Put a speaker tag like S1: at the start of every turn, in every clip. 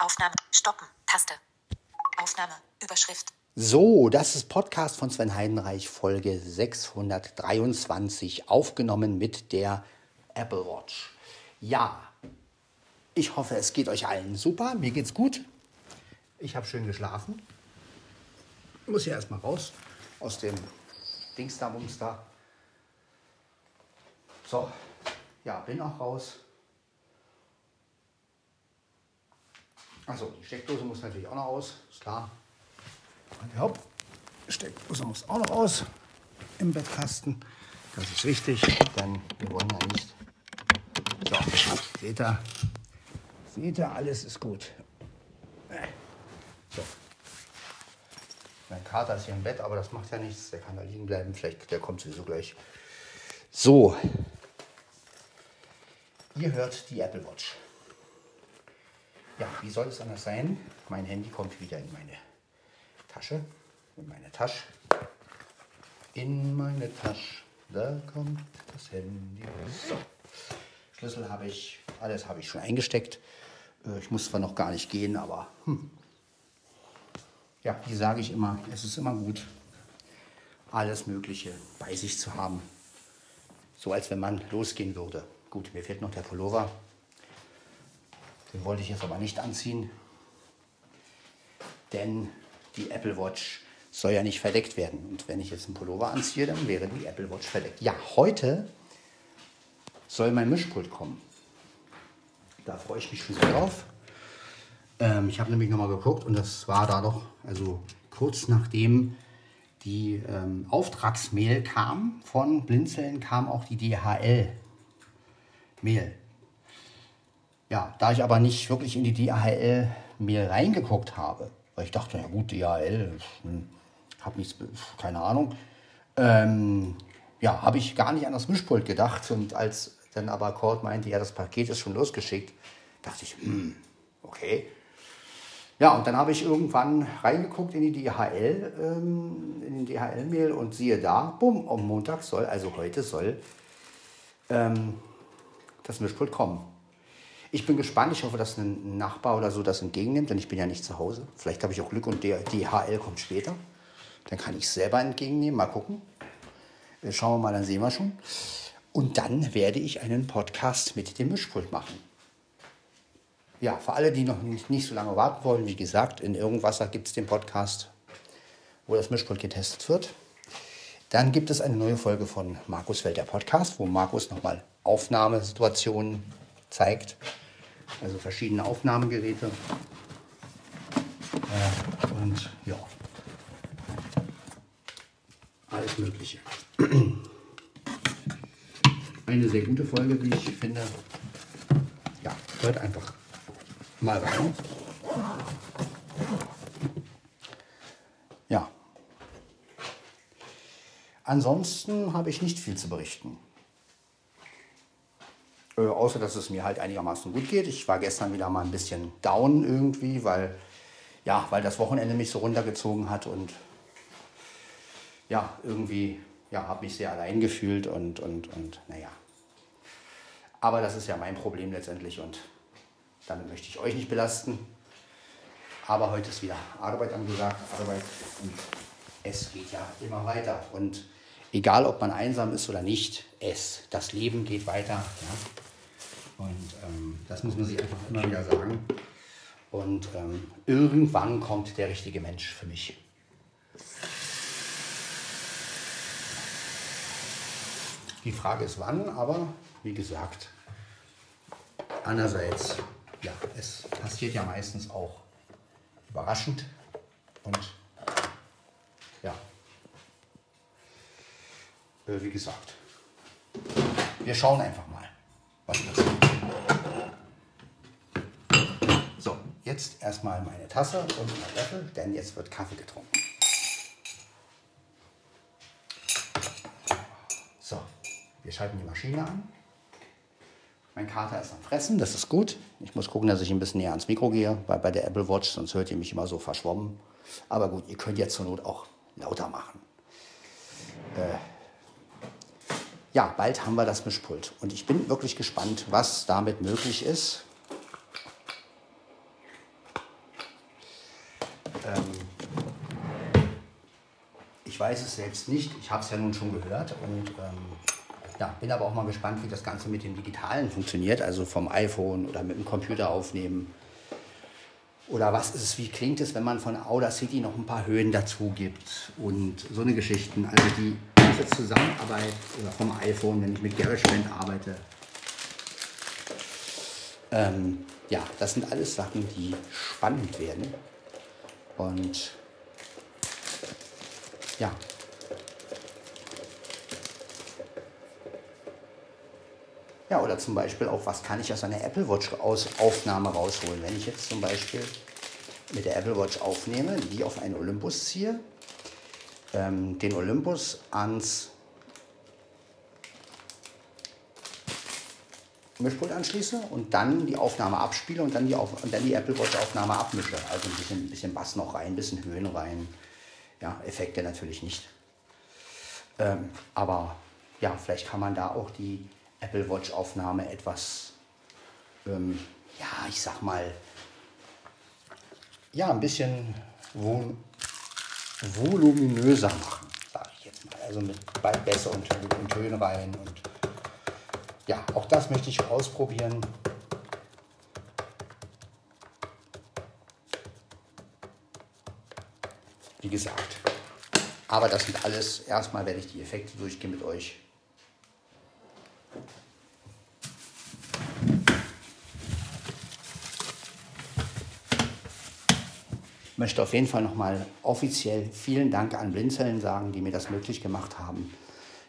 S1: Aufnahme. Stoppen. Taste. Aufnahme. Überschrift.
S2: So, das ist Podcast von Sven Heidenreich, Folge 623, aufgenommen mit der Apple Watch. Ja, ich hoffe, es geht euch allen super. Mir geht's gut. Ich habe schön geschlafen. Muss ja erstmal raus aus dem Dings da, da. So, ja, bin auch raus. Also die Steckdose muss natürlich auch noch aus, ist klar. Und die Hauptsteckdose muss auch noch aus im Bettkasten. Das ist wichtig, denn wir wollen ja nicht. So, seht ihr, seht ihr, alles ist gut. So. Mein Kater ist hier im Bett, aber das macht ja nichts. Der kann da liegen bleiben. Vielleicht, der kommt sowieso gleich. So. Ihr hört die Apple Watch. Ja, wie soll es anders sein? Mein Handy kommt wieder in meine Tasche. In meine Tasche. In meine Tasche. Da kommt das Handy. So. Schlüssel habe ich. Alles habe ich schon eingesteckt. Äh, ich muss zwar noch gar nicht gehen, aber hm, ja, wie sage ich immer, es ist immer gut, alles Mögliche bei sich zu haben. So als wenn man losgehen würde. Gut, mir fehlt noch der Pullover. Den wollte ich jetzt aber nicht anziehen. Denn die Apple Watch soll ja nicht verdeckt werden. Und wenn ich jetzt einen Pullover anziehe, dann wäre die Apple Watch verdeckt. Ja, heute soll mein Mischpult kommen. Da freue ich mich schon sehr drauf. Ähm, ich habe nämlich nochmal geguckt und das war da doch, also kurz nachdem die ähm, Auftragsmail kam von Blinzeln, kam auch die DHL-Mail. Ja, da ich aber nicht wirklich in die DHL-Mail reingeguckt habe, weil ich dachte, ja gut, DHL, hm, habe nichts, keine Ahnung, ähm, ja, habe ich gar nicht an das Mischpult gedacht und als dann aber Cord meinte, ja, das Paket ist schon losgeschickt, dachte ich, hm, okay. Ja, und dann habe ich irgendwann reingeguckt in die DHL, ähm, in den DHL-Mail und siehe da, bumm, am Montag soll, also heute soll ähm, das Mischpult kommen. Ich bin gespannt, ich hoffe, dass ein Nachbar oder so das entgegennimmt, denn ich bin ja nicht zu Hause. Vielleicht habe ich auch Glück und der DHL kommt später. Dann kann ich es selber entgegennehmen, mal gucken. Äh, schauen wir mal, dann sehen wir schon. Und dann werde ich einen Podcast mit dem Mischpult machen ja, für alle, die noch nicht, nicht so lange warten wollen, wie gesagt, in Irgendwasser gibt es den Podcast, wo das Mischpult getestet wird. Dann gibt es eine neue Folge von Markus Welt, der Podcast, wo Markus nochmal Aufnahmesituationen zeigt. Also verschiedene Aufnahmegeräte. Äh, und ja, alles Mögliche. Eine sehr gute Folge, wie ich finde. Ja, hört einfach mal rein. Ja. Ansonsten habe ich nicht viel zu berichten. Äh, außer, dass es mir halt einigermaßen gut geht. Ich war gestern wieder mal ein bisschen down irgendwie, weil, ja, weil das Wochenende mich so runtergezogen hat und ja, irgendwie ja, habe mich sehr allein gefühlt und, und, und naja. Aber das ist ja mein Problem letztendlich und damit möchte ich euch nicht belasten. Aber heute ist wieder Arbeit angesagt, Arbeit und es geht ja immer weiter. Und egal, ob man einsam ist oder nicht, es, das Leben geht weiter. Ja? Und ähm, das muss man sich einfach immer wieder sagen. Und ähm, irgendwann kommt der richtige Mensch für mich. Die Frage ist wann, aber wie gesagt, einerseits ja, es passiert ja meistens auch überraschend und ja, wie gesagt, wir schauen einfach mal, was passiert. So, jetzt erstmal meine Tasse und mein Löffel, denn jetzt wird Kaffee getrunken. So, wir schalten die Maschine an. Mein Kater ist am Fressen, das ist gut. Ich muss gucken, dass ich ein bisschen näher ans Mikro gehe, weil bei der Apple Watch, sonst hört ihr mich immer so verschwommen. Aber gut, ihr könnt jetzt zur Not auch lauter machen. Äh ja, bald haben wir das Mischpult. Und ich bin wirklich gespannt, was damit möglich ist. Ähm, ich weiß es selbst nicht. Ich habe es ja nun schon gehört und ähm, ja, bin aber auch mal gespannt, wie das Ganze mit dem Digitalen funktioniert, also vom iPhone oder mit dem Computer aufnehmen. Oder was ist es, wie klingt es, wenn man von Audacity noch ein paar Höhen dazu gibt und so eine Geschichten. Also die ganze Zusammenarbeit oder vom iPhone, wenn ich mit GarageBand arbeite. Ähm, ja, das sind alles Sachen, die spannend werden. Und ja. Ja, oder zum Beispiel auch, was kann ich aus einer Apple Watch aus Aufnahme rausholen? Wenn ich jetzt zum Beispiel mit der Apple Watch aufnehme, die auf einen Olympus ziehe, ähm, den Olympus ans Mischpult anschließe und dann die Aufnahme abspiele und dann die, Auf und dann die Apple Watch Aufnahme abmische. Also ein bisschen, bisschen Bass noch rein, ein bisschen Höhen rein. Ja, Effekte natürlich nicht. Ähm, aber ja, vielleicht kann man da auch die Apple Watch Aufnahme etwas, ähm, ja, ich sag mal, ja, ein bisschen vol voluminöser machen, sage ich jetzt mal. Also mit Bässe und, und Tönen rein und ja, auch das möchte ich ausprobieren. Wie gesagt. Aber das sind alles, erstmal werde ich die Effekte durchgehen mit euch. Möchte auf jeden Fall nochmal offiziell vielen Dank an Blinzeln sagen, die mir das möglich gemacht haben.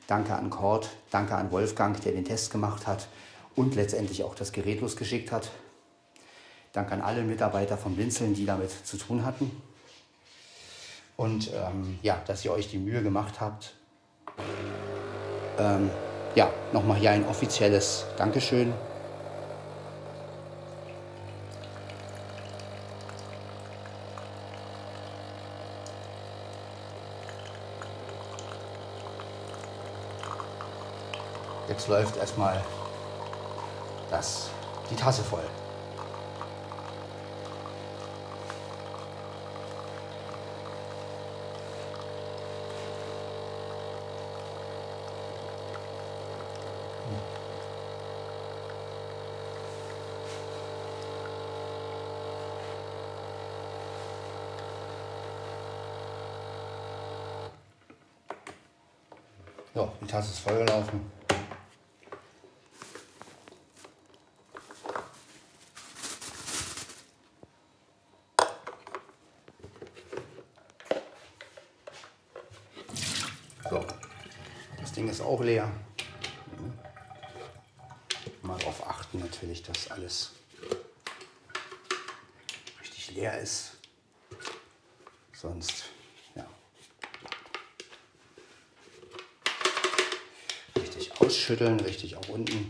S2: Danke an Cord, danke an Wolfgang, der den Test gemacht hat und letztendlich auch das Gerät losgeschickt hat. Danke an alle Mitarbeiter von Blinzeln, die damit zu tun hatten. Und ähm, ja, dass ihr euch die Mühe gemacht habt. Ähm, ja, nochmal hier ein offizielles Dankeschön. Jetzt läuft erstmal das, die Tasse voll. So, die Tasse ist vollgelaufen. So, das Ding ist auch leer. Mal darauf achten natürlich, dass alles richtig leer ist. Sonst, ja. Richtig ausschütteln, richtig auch unten.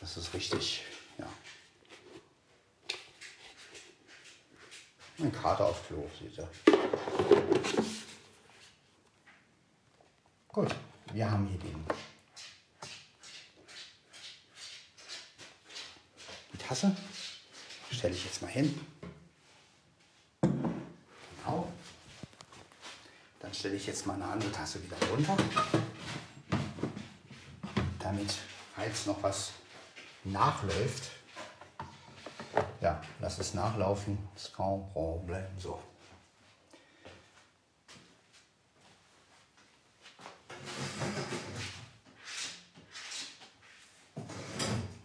S2: Das ist richtig, ja. Ein Kater auf Klo, seht ihr. Gut, wir haben hier den, die Tasse. Stelle ich jetzt mal hin. Genau. Dann stelle ich jetzt mal eine andere Tasse wieder runter. Damit, falls noch was nachläuft, ja, lass es nachlaufen, ist kein Problem. So.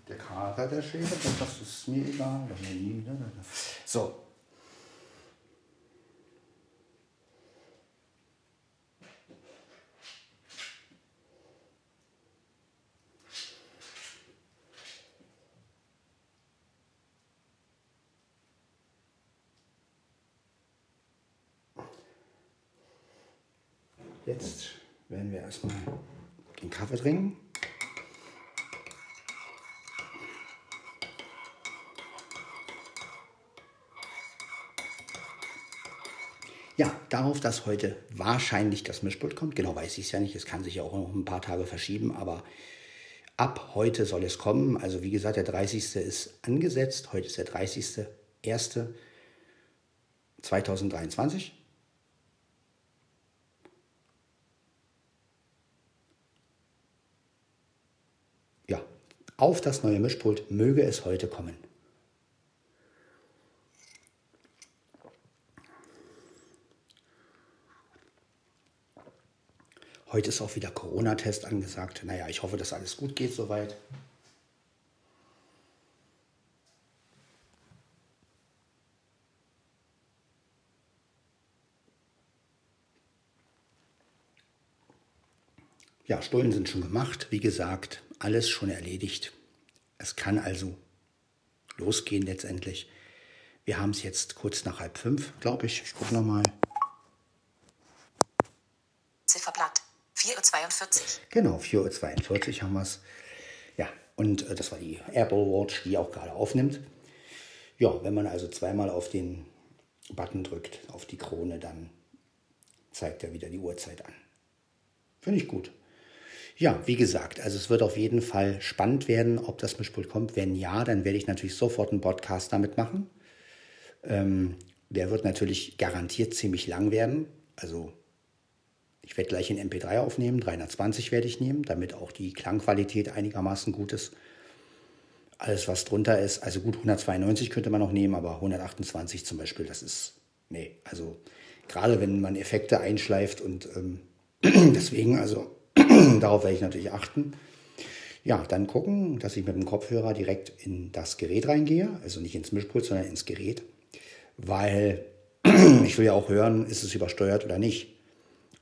S2: Der Kater der Schäfer, das ist mir egal. So. Jetzt werden wir erstmal den Kaffee trinken. Ja, darauf, dass heute wahrscheinlich das Mischpult kommt. Genau weiß ich es ja nicht. Es kann sich ja auch noch ein paar Tage verschieben, aber ab heute soll es kommen. Also wie gesagt, der 30. ist angesetzt. Heute ist der 30.01.2022. 2023. Ja, auf das neue Mischpult möge es heute kommen. Heute ist auch wieder Corona-Test angesagt. Naja, ich hoffe, dass alles gut geht soweit. Ja, Stullen sind schon gemacht. Wie gesagt, alles schon erledigt. Es kann also losgehen letztendlich. Wir haben es jetzt kurz nach halb fünf, glaube ich. Ich gucke nochmal.
S1: 4.42 Uhr.
S2: Genau, 4.42 Uhr haben wir es. Ja, und äh, das war die Apple Watch, die auch gerade aufnimmt. Ja, wenn man also zweimal auf den Button drückt, auf die Krone, dann zeigt er wieder die Uhrzeit an. Finde ich gut. Ja, wie gesagt, also es wird auf jeden Fall spannend werden, ob das Mischpult kommt. Wenn ja, dann werde ich natürlich sofort einen Podcast damit machen. Ähm, der wird natürlich garantiert ziemlich lang werden. Also ich werde gleich in MP3 aufnehmen, 320 werde ich nehmen, damit auch die Klangqualität einigermaßen gut ist. Alles, was drunter ist, also gut 192 könnte man noch nehmen, aber 128 zum Beispiel, das ist, nee, also gerade wenn man Effekte einschleift und ähm, deswegen, also Darauf werde ich natürlich achten. Ja, dann gucken, dass ich mit dem Kopfhörer direkt in das Gerät reingehe, also nicht ins Mischpult, sondern ins Gerät, weil ich will ja auch hören, ist es übersteuert oder nicht.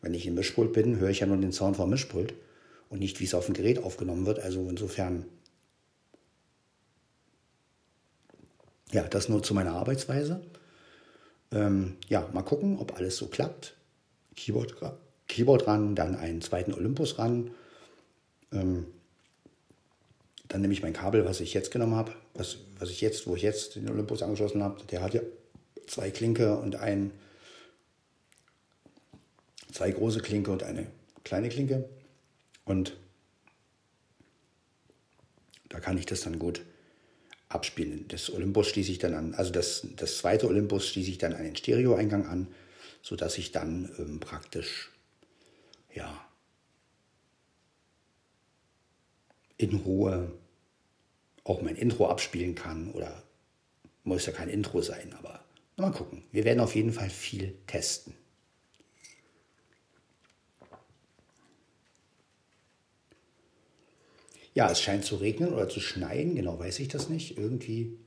S2: Wenn ich im Mischpult bin, höre ich ja nur den Sound vom Mischpult und nicht, wie es auf dem Gerät aufgenommen wird. Also insofern, ja, das nur zu meiner Arbeitsweise. Ähm, ja, mal gucken, ob alles so klappt. Keyboard Keyboard ran, dann einen zweiten Olympus ran. Ähm, dann nehme ich mein Kabel, was ich jetzt genommen habe, was, was ich jetzt, wo ich jetzt den Olympus angeschlossen habe. Der hat ja zwei Klinke und ein, zwei große Klinke und eine kleine Klinke. Und da kann ich das dann gut abspielen. Das Olympus schließe ich dann an, also das, das zweite Olympus schließe ich dann an den Stereoeingang an, sodass ich dann ähm, praktisch ja, in Ruhe auch mein Intro abspielen kann oder muss ja kein Intro sein, aber mal gucken. Wir werden auf jeden Fall viel testen. Ja, es scheint zu regnen oder zu schneien, genau weiß ich das nicht. Irgendwie.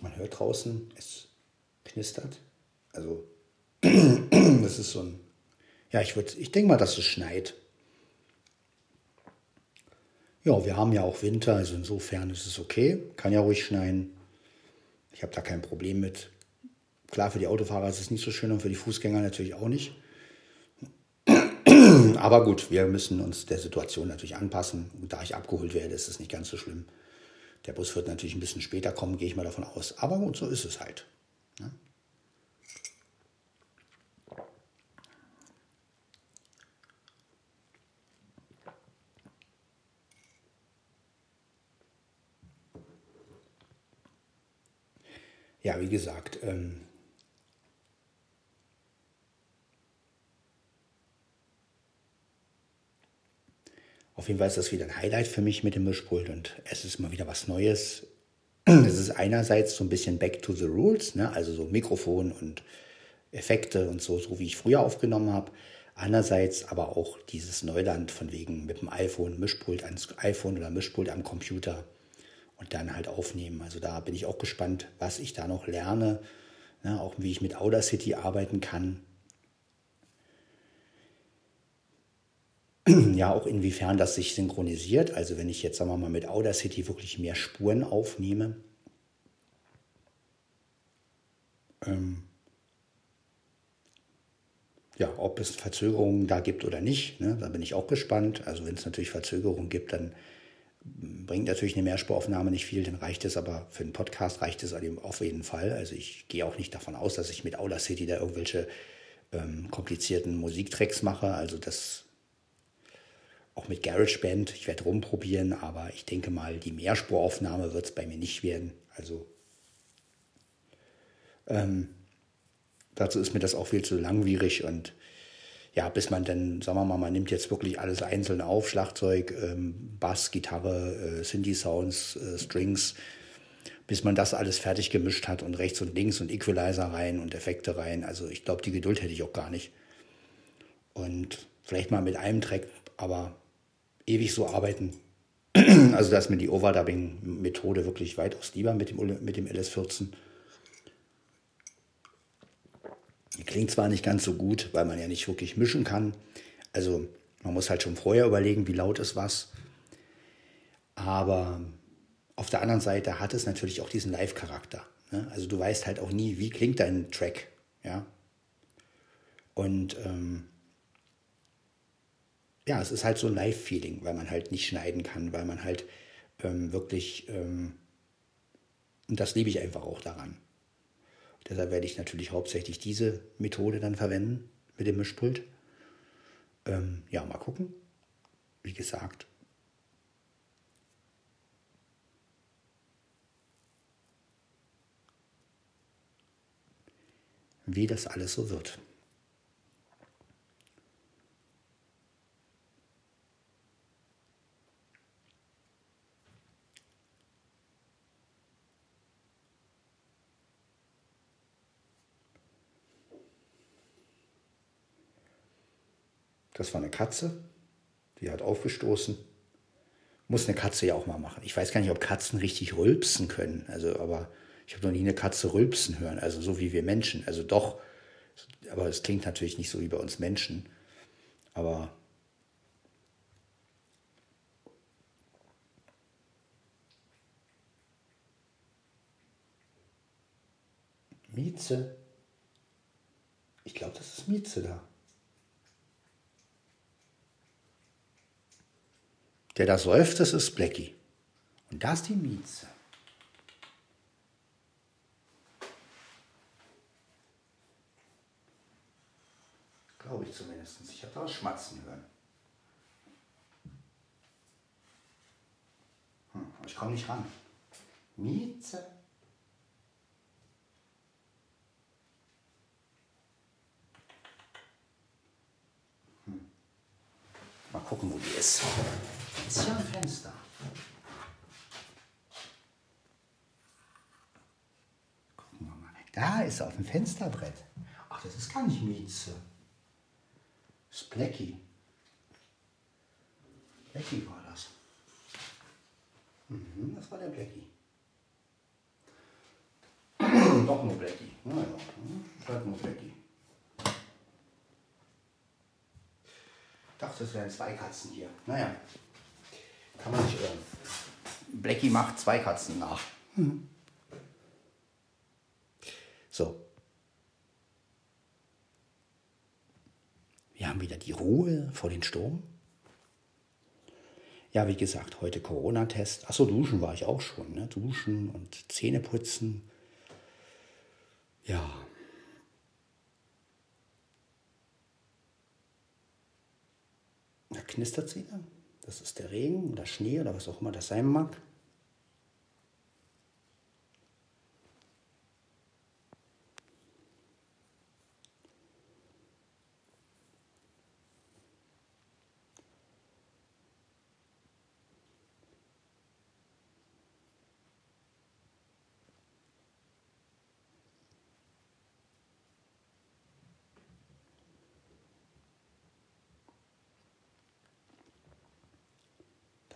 S2: Man hört draußen, es knistert. Also, das ist so ein. Ja, ich, ich denke mal, dass es schneit. Ja, wir haben ja auch Winter, also insofern ist es okay. Kann ja ruhig schneien. Ich habe da kein Problem mit. Klar, für die Autofahrer ist es nicht so schön und für die Fußgänger natürlich auch nicht. Aber gut, wir müssen uns der Situation natürlich anpassen. Und da ich abgeholt werde, ist es nicht ganz so schlimm. Der Bus wird natürlich ein bisschen später kommen, gehe ich mal davon aus. Aber gut, so ist es halt. Ja? Ne? ja, wie gesagt, ähm, auf jeden Fall ist das wieder ein Highlight für mich mit dem Mischpult und es ist mal wieder was Neues. Es ist einerseits so ein bisschen back to the rules, ne? also so Mikrofon und Effekte und so, so wie ich früher aufgenommen habe. Andererseits aber auch dieses Neuland von wegen mit dem iPhone, Mischpult ans iPhone oder Mischpult am Computer und dann halt aufnehmen. Also da bin ich auch gespannt, was ich da noch lerne, ne, auch wie ich mit Audacity arbeiten kann. Ja, auch inwiefern das sich synchronisiert. Also wenn ich jetzt, sagen wir mal, mit Audacity wirklich mehr Spuren aufnehme. Ähm, ja, ob es Verzögerungen da gibt oder nicht, ne, da bin ich auch gespannt. Also wenn es natürlich Verzögerungen gibt, dann bringt natürlich eine Mehrspuraufnahme nicht viel, dann reicht es aber für einen Podcast reicht es auf jeden Fall. Also ich gehe auch nicht davon aus, dass ich mit Audacity da irgendwelche ähm, komplizierten Musiktracks mache. Also das auch mit GarageBand. Ich werde rumprobieren, aber ich denke mal, die Mehrspuraufnahme wird es bei mir nicht werden. Also ähm, dazu ist mir das auch viel zu langwierig und ja, bis man dann, sagen wir mal, man nimmt jetzt wirklich alles einzeln auf, Schlagzeug, ähm, Bass, Gitarre, äh, Synthi-Sounds, äh, Strings, bis man das alles fertig gemischt hat und rechts und links und Equalizer rein und Effekte rein. Also ich glaube, die Geduld hätte ich auch gar nicht. Und vielleicht mal mit einem Track, aber ewig so arbeiten. Also da ist mir die Overdubbing-Methode wirklich weitaus lieber mit dem, mit dem LS14. Die klingt zwar nicht ganz so gut, weil man ja nicht wirklich mischen kann. Also man muss halt schon vorher überlegen, wie laut ist was. Aber auf der anderen Seite hat es natürlich auch diesen Live-Charakter. Ne? Also du weißt halt auch nie, wie klingt dein Track. Ja? Und ähm, ja, es ist halt so ein Live-Feeling, weil man halt nicht schneiden kann, weil man halt ähm, wirklich, ähm, und das liebe ich einfach auch daran. Deshalb werde ich natürlich hauptsächlich diese Methode dann verwenden mit dem Mischpult. Ähm, ja, mal gucken. Wie gesagt. Wie das alles so wird. Das war eine Katze, die hat aufgestoßen. Muss eine Katze ja auch mal machen. Ich weiß gar nicht, ob Katzen richtig rülpsen können. Also, aber ich habe noch nie eine Katze rülpsen hören. Also so wie wir Menschen. Also doch, aber es klingt natürlich nicht so wie bei uns Menschen. Aber Mieze. Ich glaube, das ist Mieze da. Der da säuft, das ist Blackie. Und da ist die Mieze. Glaube ich zumindest. Ich habe da was schmatzen hören. Hm, ich komme nicht ran. Mieze. Hm. Mal gucken, wo die ist. Ist hier ein Fenster? Gucken wir mal. Da ist er auf dem Fensterbrett. Ach, das ist gar nicht Mieze. Das ist Blackie. Blackie war das. Mhm, das war der Blackie. Doch nur Blackie. Naja, halt nur Blackie. Ich dachte, es wären zwei Katzen hier. Naja. Kann man nicht irren. Blackie macht zwei Katzen nach. Mhm. So. Wir haben wieder die Ruhe vor den Sturm. Ja, wie gesagt, heute Corona-Test. Achso, duschen war ich auch schon. Ne? Duschen und Zähne putzen. Ja. Da knistert sie dann. Das ist der Regen oder Schnee oder was auch immer das sein mag.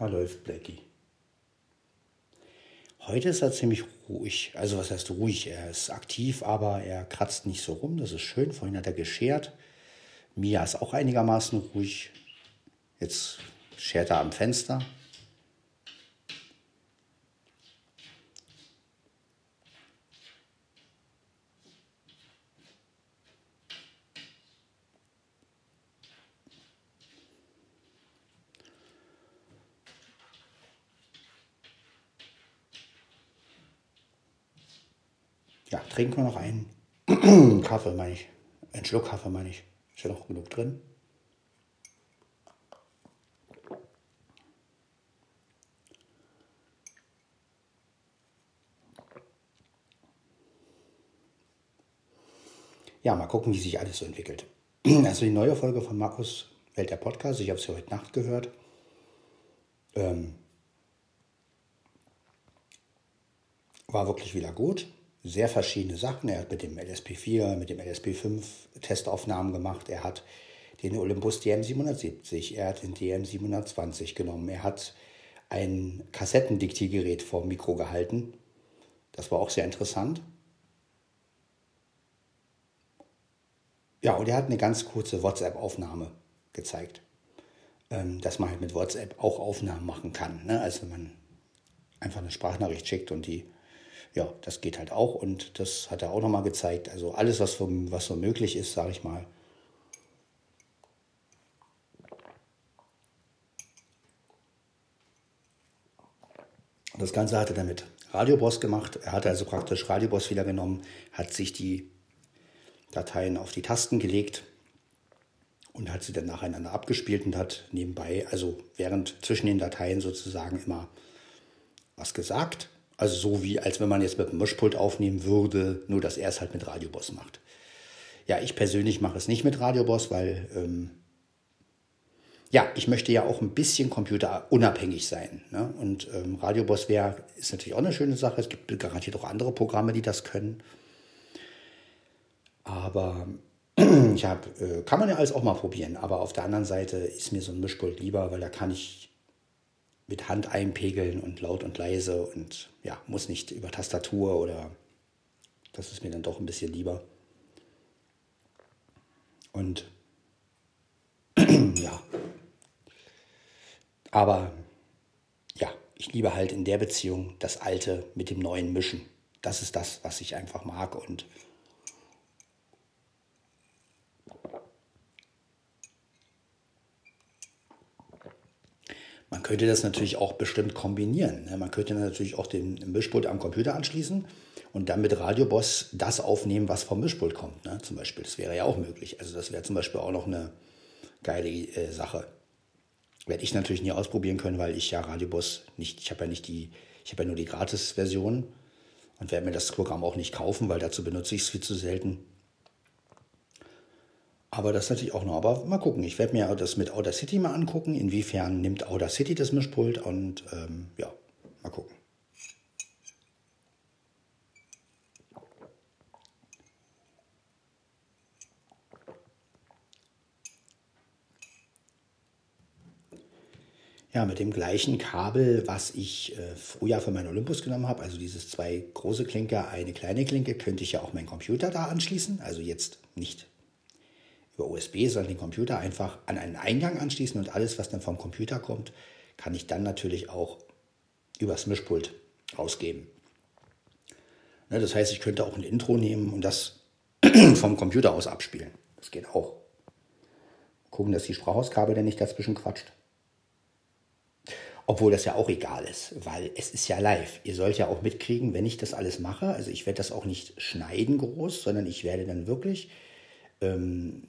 S2: Läuft Blackie. Heute ist er ziemlich ruhig. Also was heißt ruhig? Er ist aktiv, aber er kratzt nicht so rum. Das ist schön. Vorhin hat er geschert. Mia ist auch einigermaßen ruhig. Jetzt schert er am Fenster. Ja, trinken wir noch einen Kaffee, meine ich. Einen Schluck Kaffee, meine ich. Ist ja noch genug drin. ja, mal gucken, wie sich alles so entwickelt. Also die neue Folge von Markus Welt der Podcast, ich habe sie heute Nacht gehört. Ähm, war wirklich wieder gut. Sehr verschiedene Sachen. Er hat mit dem LSP4, mit dem LSP5 Testaufnahmen gemacht. Er hat den Olympus DM770, er hat den DM720 genommen. Er hat ein Kassettendiktiergerät vor dem Mikro gehalten. Das war auch sehr interessant. Ja, und er hat eine ganz kurze WhatsApp-Aufnahme gezeigt, ähm, dass man halt mit WhatsApp auch Aufnahmen machen kann. Ne? Also wenn man einfach eine Sprachnachricht schickt und die, ja, das geht halt auch und das hat er auch nochmal gezeigt. Also alles, was, vom, was so möglich ist, sage ich mal. Das Ganze hat er dann mit Radioboss gemacht. Er hat also praktisch Radioboss wieder genommen, hat sich die Dateien auf die Tasten gelegt und hat sie dann nacheinander abgespielt und hat nebenbei, also während zwischen den Dateien sozusagen immer was gesagt. Also so wie, als wenn man jetzt mit dem Mischpult aufnehmen würde, nur dass er es halt mit Radioboss macht. Ja, ich persönlich mache es nicht mit Radioboss, weil ähm, ja, ich möchte ja auch ein bisschen computerunabhängig sein. Ne? Und ähm, Radioboss wäre, ist natürlich auch eine schöne Sache. Es gibt garantiert auch andere Programme, die das können. Aber ich habe, äh, kann man ja alles auch mal probieren. Aber auf der anderen Seite ist mir so ein Mischpult lieber, weil da kann ich mit Hand einpegeln und laut und leise und ja, muss nicht über Tastatur oder das ist mir dann doch ein bisschen lieber. Und ja, aber ja, ich liebe halt in der Beziehung das Alte mit dem Neuen mischen. Das ist das, was ich einfach mag und Man könnte das natürlich auch bestimmt kombinieren. Ne? Man könnte natürlich auch den Mischpult am Computer anschließen und dann mit Radioboss das aufnehmen, was vom Mischpult kommt. Ne? Zum Beispiel, das wäre ja auch möglich. Also das wäre zum Beispiel auch noch eine geile äh, Sache. Werde ich natürlich nie ausprobieren können, weil ich ja Radioboss nicht, ich habe ja nicht die, ich habe ja nur die Gratis-Version und werde mir das Programm auch nicht kaufen, weil dazu benutze ich es viel zu selten. Aber das natürlich auch noch. Aber mal gucken. Ich werde mir das mit Outer City mal angucken. Inwiefern nimmt Outer City das Mischpult und ähm, ja, mal gucken. Ja, mit dem gleichen Kabel, was ich äh, früher für meinen Olympus genommen habe, also dieses zwei große Klinker, eine kleine Klinke, könnte ich ja auch meinen Computer da anschließen. Also jetzt nicht über USB, sondern den Computer einfach an einen Eingang anschließen und alles, was dann vom Computer kommt, kann ich dann natürlich auch übers Mischpult ausgeben. Ne, das heißt, ich könnte auch ein Intro nehmen und das vom Computer aus abspielen. Das geht auch. Gucken, dass die Sprachhauskabel dann nicht dazwischen quatscht. Obwohl das ja auch egal ist, weil es ist ja live. Ihr sollt ja auch mitkriegen, wenn ich das alles mache. Also ich werde das auch nicht schneiden groß, sondern ich werde dann wirklich ähm,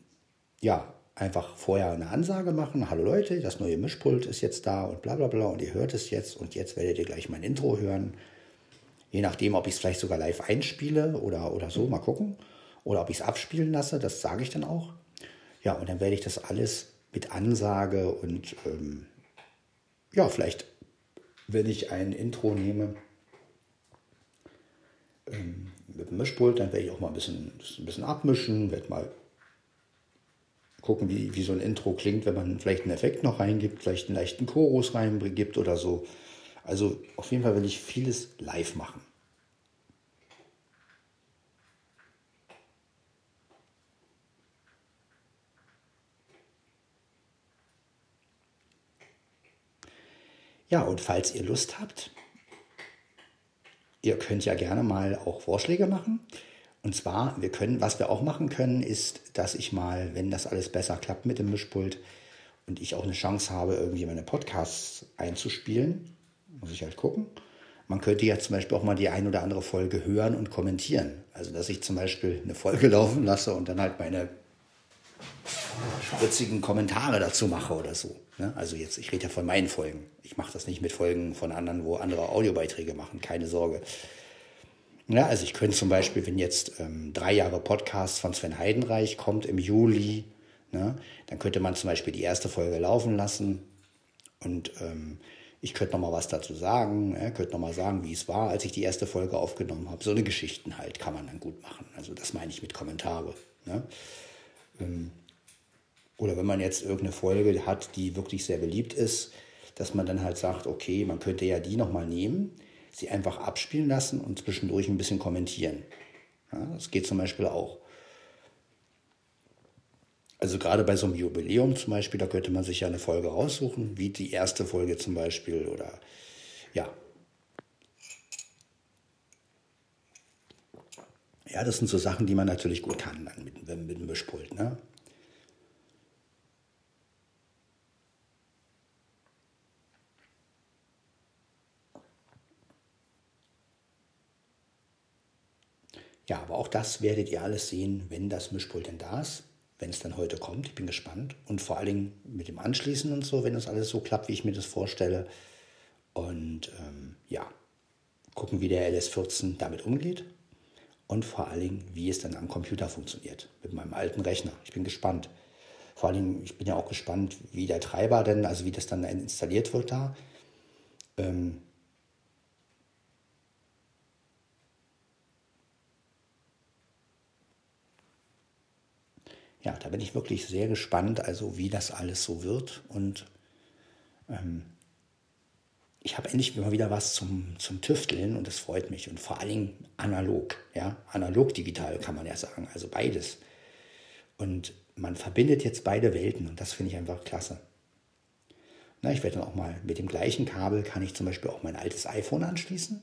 S2: ja, einfach vorher eine Ansage machen. Hallo Leute, das neue Mischpult ist jetzt da und bla bla bla und ihr hört es jetzt und jetzt werdet ihr gleich mein Intro hören. Je nachdem, ob ich es vielleicht sogar live einspiele oder, oder so, mal gucken. Oder ob ich es abspielen lasse, das sage ich dann auch. Ja, und dann werde ich das alles mit Ansage und ähm, ja, vielleicht, wenn ich ein Intro nehme ähm, mit dem Mischpult, dann werde ich auch mal ein bisschen, ein bisschen abmischen, werde mal gucken, wie, wie so ein Intro klingt, wenn man vielleicht einen Effekt noch reingibt, vielleicht einen leichten Chorus reingibt oder so. Also auf jeden Fall will ich vieles live machen. Ja, und falls ihr Lust habt, ihr könnt ja gerne mal auch Vorschläge machen. Und zwar, wir können, was wir auch machen können, ist, dass ich mal, wenn das alles besser klappt mit dem Mischpult und ich auch eine Chance habe, irgendwie meine Podcasts einzuspielen, muss ich halt gucken. Man könnte ja zum Beispiel auch mal die ein oder andere Folge hören und kommentieren. Also, dass ich zum Beispiel eine Folge laufen lasse und dann halt meine spritzigen Kommentare dazu mache oder so. Ne? Also jetzt, ich rede ja von meinen Folgen. Ich mache das nicht mit Folgen von anderen, wo andere Audiobeiträge machen, keine Sorge. Ja, also ich könnte zum Beispiel, wenn jetzt ähm, drei Jahre Podcast von Sven Heidenreich kommt im Juli, ne, dann könnte man zum Beispiel die erste Folge laufen lassen und ähm, ich könnte noch mal was dazu sagen, ja, könnte noch mal sagen, wie es war, als ich die erste Folge aufgenommen habe. So eine Geschichten halt kann man dann gut machen. Also das meine ich mit Kommentare. Ne? Ähm, oder wenn man jetzt irgendeine Folge hat, die wirklich sehr beliebt ist, dass man dann halt sagt, okay, man könnte ja die noch mal nehmen sie einfach abspielen lassen und zwischendurch ein bisschen kommentieren. Ja, das geht zum Beispiel auch. Also gerade bei so einem Jubiläum zum Beispiel, da könnte man sich ja eine Folge raussuchen, wie die erste Folge zum Beispiel oder ja. Ja, das sind so Sachen, die man natürlich gut kann dann mit, mit dem Mischpult. Ne? Ja, aber auch das werdet ihr alles sehen, wenn das Mischpult denn da ist, wenn es dann heute kommt. Ich bin gespannt. Und vor allen Dingen mit dem Anschließen und so, wenn das alles so klappt, wie ich mir das vorstelle. Und ähm, ja, gucken, wie der LS14 damit umgeht. Und vor allen Dingen, wie es dann am Computer funktioniert, mit meinem alten Rechner. Ich bin gespannt. Vor allen Dingen, ich bin ja auch gespannt, wie der Treiber denn, also wie das dann installiert wird da. Ähm, ja, da bin ich wirklich sehr gespannt, also wie das alles so wird. Und ähm, ich habe endlich mal wieder was zum, zum Tüfteln und das freut mich. Und vor allen Dingen analog, ja, analog-digital kann man ja sagen, also beides. Und man verbindet jetzt beide Welten und das finde ich einfach klasse. Na, ich werde dann auch mal mit dem gleichen Kabel kann ich zum Beispiel auch mein altes iPhone anschließen.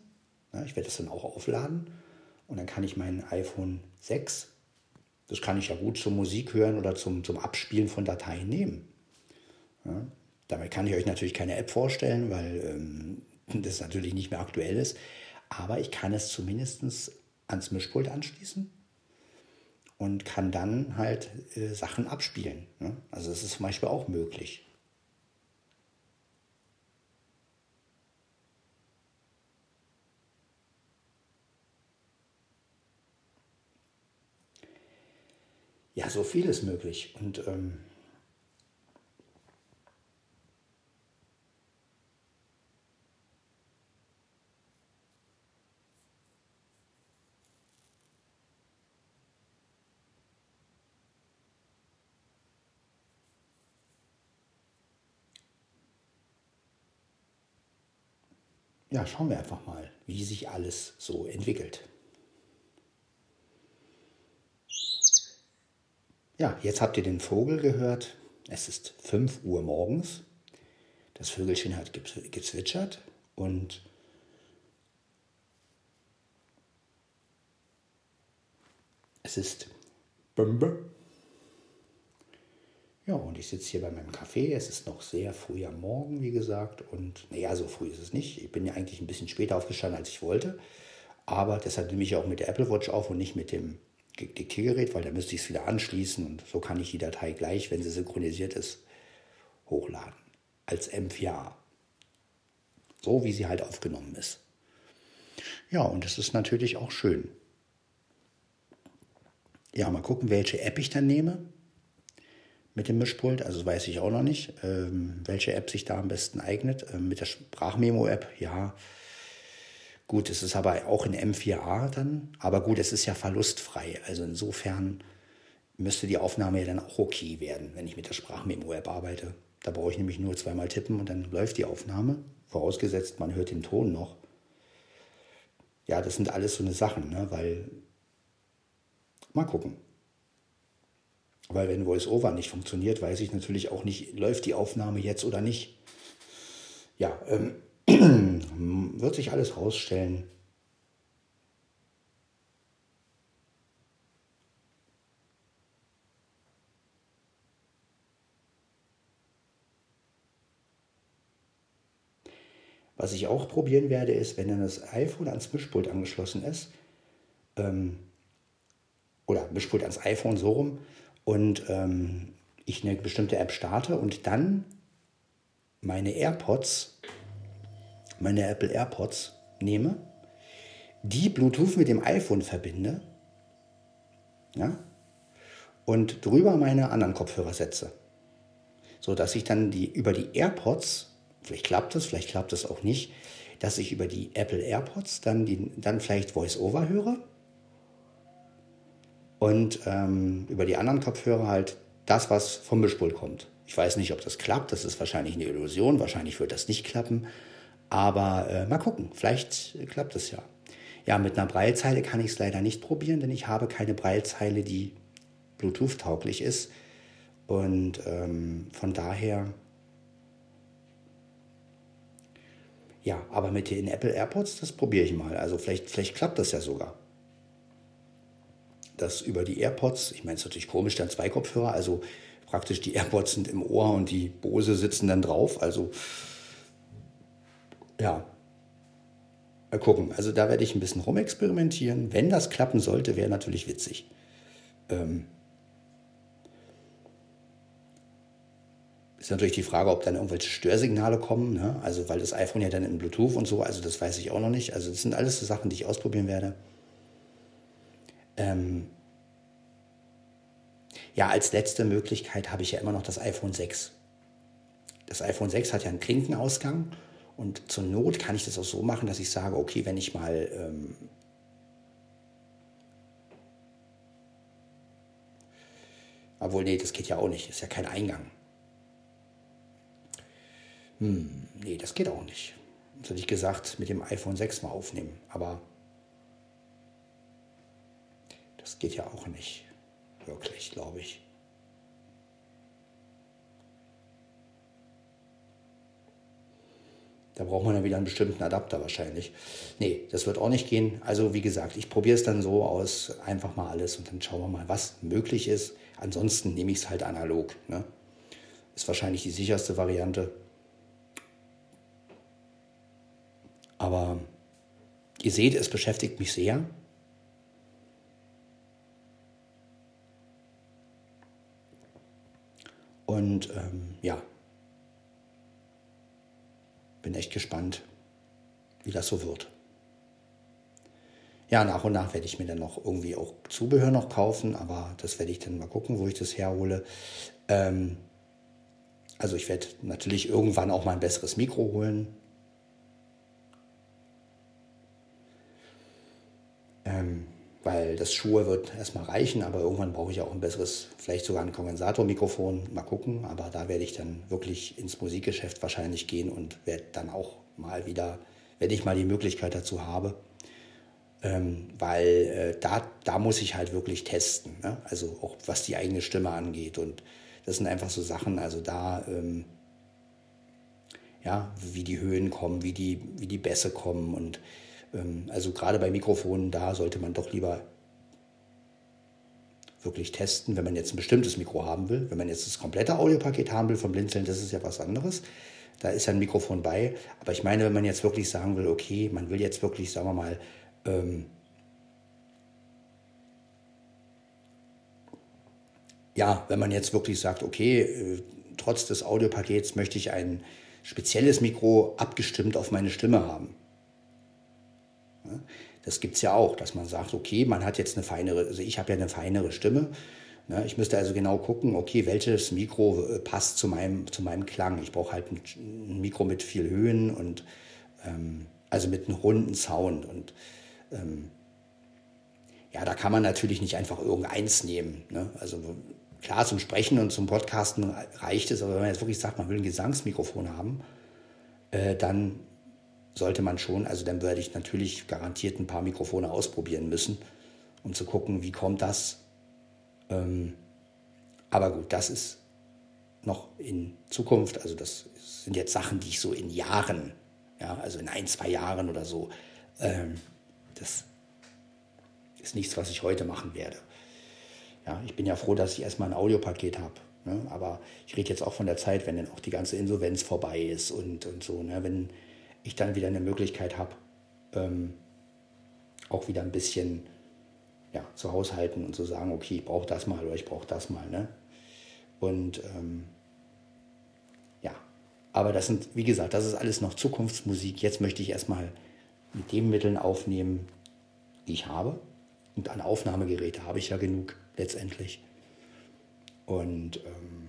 S2: Na, ich werde das dann auch aufladen und dann kann ich mein iPhone 6 das kann ich ja gut zum Musik hören oder zum, zum Abspielen von Dateien nehmen. Ja, damit kann ich euch natürlich keine App vorstellen, weil ähm, das natürlich nicht mehr aktuell ist. Aber ich kann es zumindest ans Mischpult anschließen und kann dann halt äh, Sachen abspielen. Ne? Also das ist zum Beispiel auch möglich. Ja, so viel ist möglich. Und ähm, ja, schauen wir einfach mal, wie sich alles so entwickelt. Ja, jetzt habt ihr den Vogel gehört. Es ist 5 Uhr morgens. Das Vögelchen hat gezwitschert und es ist Bömbe. Ja, und ich sitze hier bei meinem Café. Es ist noch sehr früh am Morgen, wie gesagt. Und naja, so früh ist es nicht. Ich bin ja eigentlich ein bisschen später aufgestanden, als ich wollte. Aber deshalb nehme ich auch mit der Apple Watch auf und nicht mit dem Diktiergerät, weil da müsste ich es wieder anschließen und so kann ich die Datei gleich, wenn sie synchronisiert ist, hochladen. Als M4A. So wie sie halt aufgenommen ist. Ja, und das ist natürlich auch schön. Ja, mal gucken, welche App ich dann nehme mit dem Mischpult. Also weiß ich auch noch nicht, ähm, welche App sich da am besten eignet. Ähm, mit der Sprachmemo-App, ja, Gut, es ist aber auch in M4A dann, aber gut, es ist ja verlustfrei. Also insofern müsste die Aufnahme ja dann auch okay werden, wenn ich mit der Sprachmemo-App arbeite. Da brauche ich nämlich nur zweimal tippen und dann läuft die Aufnahme. Vorausgesetzt, man hört den Ton noch. Ja, das sind alles so eine Sachen, ne? weil mal gucken. Weil wenn VoiceOver nicht funktioniert, weiß ich natürlich auch nicht, läuft die Aufnahme jetzt oder nicht. Ja, ähm, wird sich alles rausstellen. Was ich auch probieren werde, ist, wenn dann das iPhone ans Mischpult angeschlossen ist, ähm, oder Mischpult ans iPhone so rum, und ähm, ich eine bestimmte App starte und dann meine AirPods meine Apple AirPods nehme, die Bluetooth mit dem iPhone verbinde ja, und drüber meine anderen Kopfhörer setze. So dass ich dann die, über die AirPods, vielleicht klappt es, vielleicht klappt es auch nicht, dass ich über die Apple AirPods dann, die, dann vielleicht Voice-Over höre und ähm, über die anderen Kopfhörer halt das, was vom Mischpult kommt. Ich weiß nicht, ob das klappt, das ist wahrscheinlich eine Illusion, wahrscheinlich wird das nicht klappen, aber äh, mal gucken, vielleicht klappt es ja. Ja, mit einer Breilzeile kann ich es leider nicht probieren, denn ich habe keine Breilzeile, die Bluetooth-tauglich ist. Und ähm, von daher, ja, aber mit den Apple AirPods, das probiere ich mal. Also vielleicht, vielleicht klappt das ja sogar. Das über die AirPods, ich meine, es ist natürlich komisch, dann zwei Kopfhörer, also praktisch die AirPods sind im Ohr und die Bose sitzen dann drauf. Also ja, mal gucken. Also da werde ich ein bisschen rumexperimentieren. Wenn das klappen sollte, wäre natürlich witzig. Ähm, ist natürlich die Frage, ob dann irgendwelche Störsignale kommen. Ne? Also weil das iPhone ja dann in Bluetooth und so, also das weiß ich auch noch nicht. Also das sind alles so Sachen, die ich ausprobieren werde. Ähm, ja, als letzte Möglichkeit habe ich ja immer noch das iPhone 6. Das iPhone 6 hat ja einen Klinkenausgang und zur Not kann ich das auch so machen, dass ich sage, okay, wenn ich mal ähm, obwohl, nee, das geht ja auch nicht, ist ja kein Eingang. Hm, nee, das geht auch nicht. Das hätte ich gesagt, mit dem iPhone 6 mal aufnehmen, aber das geht ja auch nicht, wirklich, glaube ich. Da braucht man dann wieder einen bestimmten Adapter wahrscheinlich. Nee, das wird auch nicht gehen. Also wie gesagt, ich probiere es dann so aus, einfach mal alles und dann schauen wir mal, was möglich ist. Ansonsten nehme ich es halt analog. Ne? Ist wahrscheinlich die sicherste Variante. Aber ihr seht, es beschäftigt mich sehr. Und ähm, ja, bin echt gespannt, wie das so wird. Ja, nach und nach werde ich mir dann noch irgendwie auch Zubehör noch kaufen, aber das werde ich dann mal gucken, wo ich das herhole. Ähm, also ich werde natürlich irgendwann auch mal ein besseres Mikro holen. Ähm, weil das Schuhe wird erstmal reichen, aber irgendwann brauche ich auch ein besseres, vielleicht sogar ein Kondensatormikrofon. Mal gucken, aber da werde ich dann wirklich ins Musikgeschäft wahrscheinlich gehen und werde dann auch mal wieder, wenn ich mal die Möglichkeit dazu habe, ähm, weil äh, da, da muss ich halt wirklich testen, ne? also auch was die eigene Stimme angeht und das sind einfach so Sachen, also da, ähm, ja, wie die Höhen kommen, wie die, wie die Bässe kommen und also gerade bei Mikrofonen, da sollte man doch lieber wirklich testen, wenn man jetzt ein bestimmtes Mikro haben will. Wenn man jetzt das komplette Audiopaket haben will vom Blinzeln, das ist ja was anderes. Da ist ja ein Mikrofon bei. Aber ich meine, wenn man jetzt wirklich sagen will, okay, man will jetzt wirklich, sagen wir mal, ähm, ja, wenn man jetzt wirklich sagt, okay, äh, trotz des Audiopakets möchte ich ein spezielles Mikro abgestimmt auf meine Stimme haben. Das gibt es ja auch, dass man sagt, okay, man hat jetzt eine feinere, also ich habe ja eine feinere Stimme. Ne? Ich müsste also genau gucken, okay, welches Mikro äh, passt zu meinem, zu meinem Klang. Ich brauche halt ein, Mikro mit viel Höhen und ähm, also mit einem runden Sound. Und ähm, ja, da kann man natürlich nicht einfach irgendeins nehmen. Ne? Also klar, zum Sprechen und zum Podcasten reicht es, aber wenn man jetzt wirklich sagt, man will ein Gesangsmikrofon haben, äh, dann sollte man schon, also dann würde ich natürlich garantiert ein paar Mikrofone ausprobieren müssen, um zu gucken, wie kommt das. Ähm, aber gut, das ist noch in Zukunft, also das sind jetzt Sachen, die ich so in Jahren, ja, also in ein, zwei Jahren oder so, ähm, das ist nichts, was ich heute machen werde. Ja, ich bin ja froh, dass ich erstmal ein Audiopaket habe. Ne? Aber ich rede jetzt auch von der Zeit, wenn dann auch die ganze Insolvenz vorbei ist und, und so. Ne? Wenn, ich dann wieder eine Möglichkeit habe, ähm, auch wieder ein bisschen ja, zu haushalten und zu sagen, okay, ich brauche das mal oder ich brauche das mal. Ne? Und ähm, ja, aber das sind, wie gesagt, das ist alles noch Zukunftsmusik. Jetzt möchte ich erstmal mit den Mitteln aufnehmen, die ich habe. Und an Aufnahmegeräte habe ich ja genug letztendlich. Und ähm,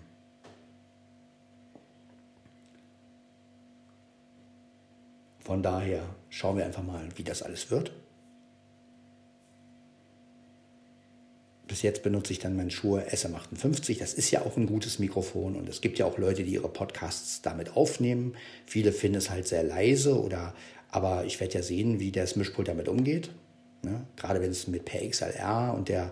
S2: von daher schauen wir einfach mal, wie das alles wird. bis jetzt benutze ich dann mein Shure SM58. Das ist ja auch ein gutes Mikrofon und es gibt ja auch Leute, die ihre Podcasts damit aufnehmen. Viele finden es halt sehr leise oder, aber ich werde ja sehen, wie das Mischpult damit umgeht. Ne? Gerade wenn es mit per XLR und der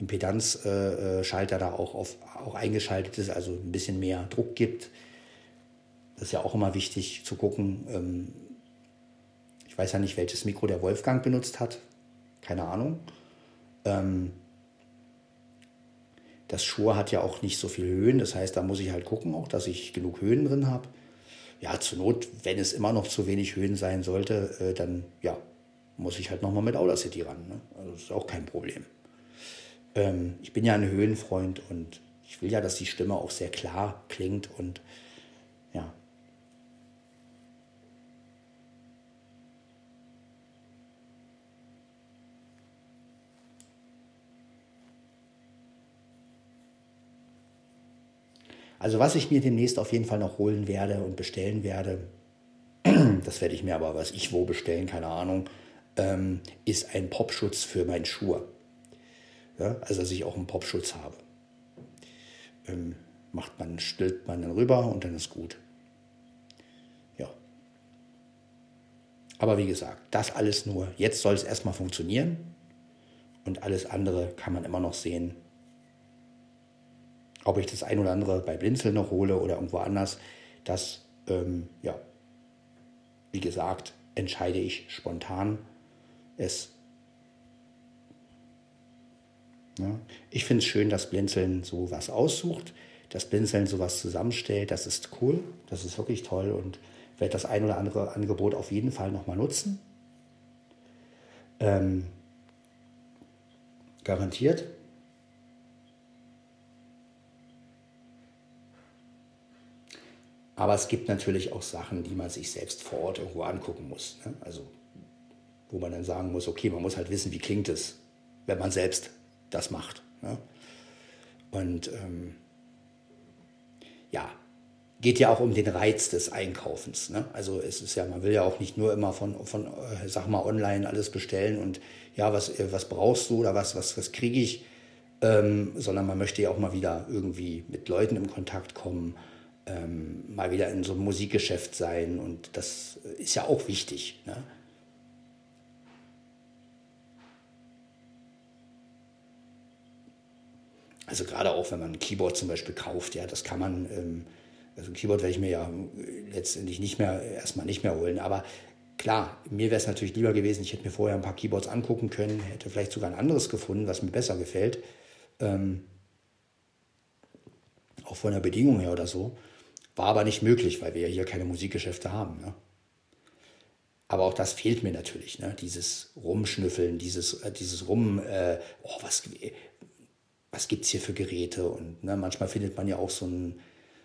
S2: Impedanzschalter äh, da auch, auf, auch eingeschaltet ist, also ein bisschen mehr Druck gibt. Ist ja auch immer wichtig zu gucken. Ähm, ich weiß ja nicht, welches Mikro der Wolfgang benutzt hat. Keine Ahnung. Ähm, das Shure hat ja auch nicht so viel Höhen, das heißt, da muss ich halt gucken auch, dass ich genug Höhen drin habe. Ja, zur Not, wenn es immer noch zu wenig Höhen sein sollte, äh, dann ja, muss ich halt nochmal mit Audacity ran. Ne? Also das ist auch kein Problem. Ähm, ich bin ja ein Höhenfreund und ich will ja, dass die Stimme auch sehr klar klingt und Also was ich mir demnächst auf jeden Fall noch holen werde und bestellen werde, das werde ich mir aber was ich wo bestellen, keine Ahnung, ähm, ist ein Popschutz für meinen Schuh. Ja, also dass ich auch einen Popschutz habe. Ähm, macht man, stülpt man dann rüber und dann ist gut. Ja. Aber wie gesagt, das alles nur, jetzt soll es erstmal funktionieren und alles andere kann man immer noch sehen, ob ich das ein oder andere bei Blinzel noch hole oder irgendwo anders, das, ähm, ja, wie gesagt, entscheide ich spontan. Es, ja, ich finde es schön, dass Blinzeln so was aussucht, dass Blinzeln sowas zusammenstellt. Das ist cool, das ist wirklich toll und werde das ein oder andere Angebot auf jeden Fall nochmal nutzen. Ähm, garantiert. Aber es gibt natürlich auch Sachen, die man sich selbst vor Ort irgendwo angucken muss. Ne? Also wo man dann sagen muss, okay, man muss halt wissen, wie klingt es, wenn man selbst das macht. Ne? Und ähm, ja, geht ja auch um den Reiz des Einkaufens. Ne? Also es ist ja, man will ja auch nicht nur immer von, von äh, sag mal, online alles bestellen und ja, was, äh, was brauchst du oder was, was, was kriege ich, ähm, sondern man möchte ja auch mal wieder irgendwie mit Leuten im Kontakt kommen ähm, mal wieder in so einem Musikgeschäft sein und das ist ja auch wichtig. Ne? Also gerade auch, wenn man ein Keyboard zum Beispiel kauft, ja, das kann man, ähm, also ein Keyboard werde ich mir ja letztendlich nicht mehr, erstmal nicht mehr holen, aber klar, mir wäre es natürlich lieber gewesen, ich hätte mir vorher ein paar Keyboards angucken können, hätte vielleicht sogar ein anderes gefunden, was mir besser gefällt, ähm, auch von der Bedingung her oder so. War aber nicht möglich, weil wir ja hier keine Musikgeschäfte haben. Ne? Aber auch das fehlt mir natürlich, ne? dieses Rumschnüffeln, dieses, äh, dieses Rum, äh, oh, was, was gibt es hier für Geräte? Und ne, manchmal findet man ja auch so, ein,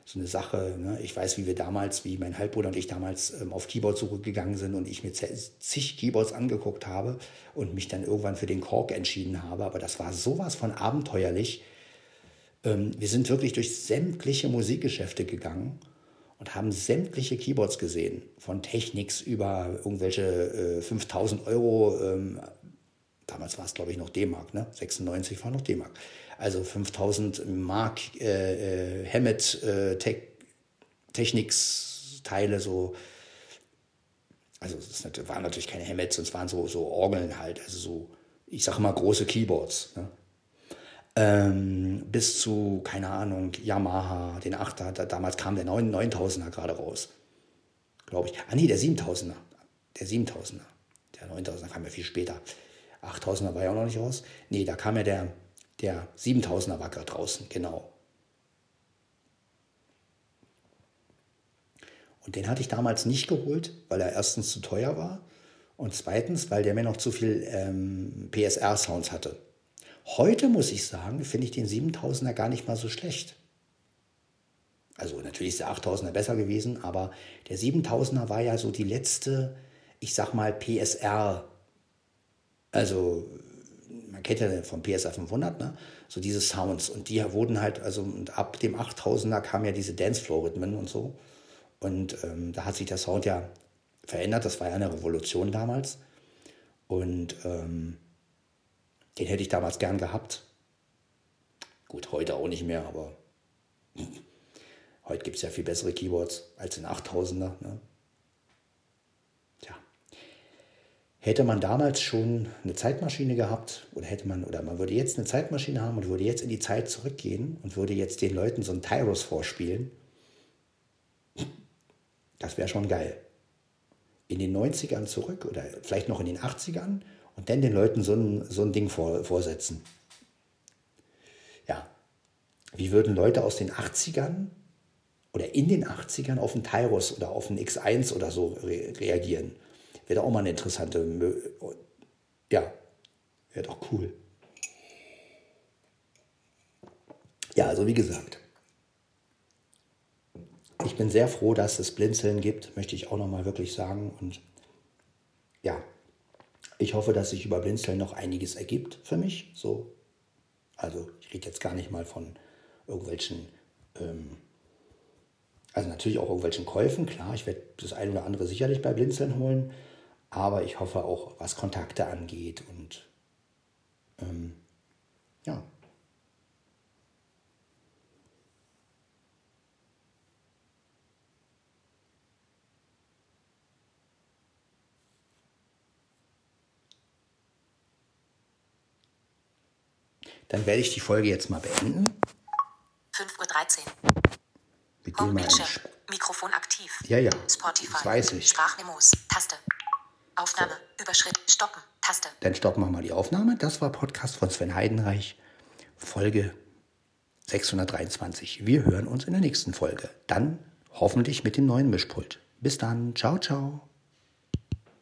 S2: so eine Sache. Ne? Ich weiß, wie wir damals, wie mein Halbbruder und ich damals ähm, auf Keyboard-Suche gegangen sind und ich mir zig Keyboards angeguckt habe und mich dann irgendwann für den Kork entschieden habe. Aber das war sowas von abenteuerlich wir sind wirklich durch sämtliche Musikgeschäfte gegangen und haben sämtliche Keyboards gesehen, von Technics über irgendwelche äh, 5000 Euro. Ähm, damals war es, glaube ich, noch D-Mark, ne? 96 war noch D-Mark. Also 5000 Mark äh, äh, Hammett äh, Te Technics-Teile, so. Also es waren natürlich keine Hammets, es waren so, so Orgeln halt, also so, ich sage mal, große Keyboards. Ne? Ähm, bis zu, keine Ahnung, Yamaha, den 8er, da, damals kam der 9, 9000er gerade raus, glaube ich. Ah nee, der 7000er, der 7000er, der 9000er kam ja viel später. 8000er war ja auch noch nicht raus. Nee, da kam ja der, der 7000er war gerade draußen, genau. Und den hatte ich damals nicht geholt, weil er erstens zu teuer war und zweitens, weil der mir noch zu viel ähm, PSR-Sounds hatte. Heute muss ich sagen, finde ich den 7000er gar nicht mal so schlecht. Also natürlich ist der 8000er besser gewesen, aber der 7000er war ja so die letzte, ich sag mal, PSR Also, man kennt ja vom PSA 500, ne? so diese Sounds. Und die wurden halt, also und ab dem 8000er kamen ja diese Dancefloor-Rhythmen und so. Und ähm, da hat sich der Sound ja verändert. Das war ja eine Revolution damals. Und ähm, den hätte ich damals gern gehabt. Gut, heute auch nicht mehr, aber heute gibt es ja viel bessere Keyboards als den 8000er. Ne? Tja. Hätte man damals schon eine Zeitmaschine gehabt oder hätte man oder man würde jetzt eine Zeitmaschine haben und würde jetzt in die Zeit zurückgehen und würde jetzt den Leuten so ein Tyros vorspielen, das wäre schon geil. In den 90ern zurück oder vielleicht noch in den 80ern und dann den Leuten so ein, so ein Ding vor, vorsetzen. Ja, wie würden Leute aus den 80ern oder in den 80ern auf einen Tyros oder auf einen X1 oder so re reagieren? Wäre doch auch mal eine interessante, ja, wäre doch cool. Ja, also wie gesagt, ich bin sehr froh, dass es Blinzeln gibt, möchte ich auch nochmal wirklich sagen. Und ja, ich hoffe, dass sich über Blinzeln noch einiges ergibt für mich. So. Also ich rede jetzt gar nicht mal von irgendwelchen, ähm, also natürlich auch irgendwelchen Käufen. Klar, ich werde das eine oder andere sicherlich bei Blinzeln holen. Aber ich hoffe auch, was Kontakte angeht und ähm, ja, Dann werde ich die Folge jetzt mal beenden.
S1: 5.13 Uhr.
S2: Mit dem mal.
S1: Mikrofon aktiv.
S2: Ja, ja.
S1: Spotify.
S2: Das weiß ich.
S1: Sprachmemos. Taste. Aufnahme. Überschritt. Stoppen. Taste.
S2: Dann stoppen wir mal die Aufnahme. Das war Podcast von Sven Heidenreich, Folge 623. Wir hören uns in der nächsten Folge. Dann hoffentlich mit dem neuen Mischpult. Bis dann. Ciao, ciao.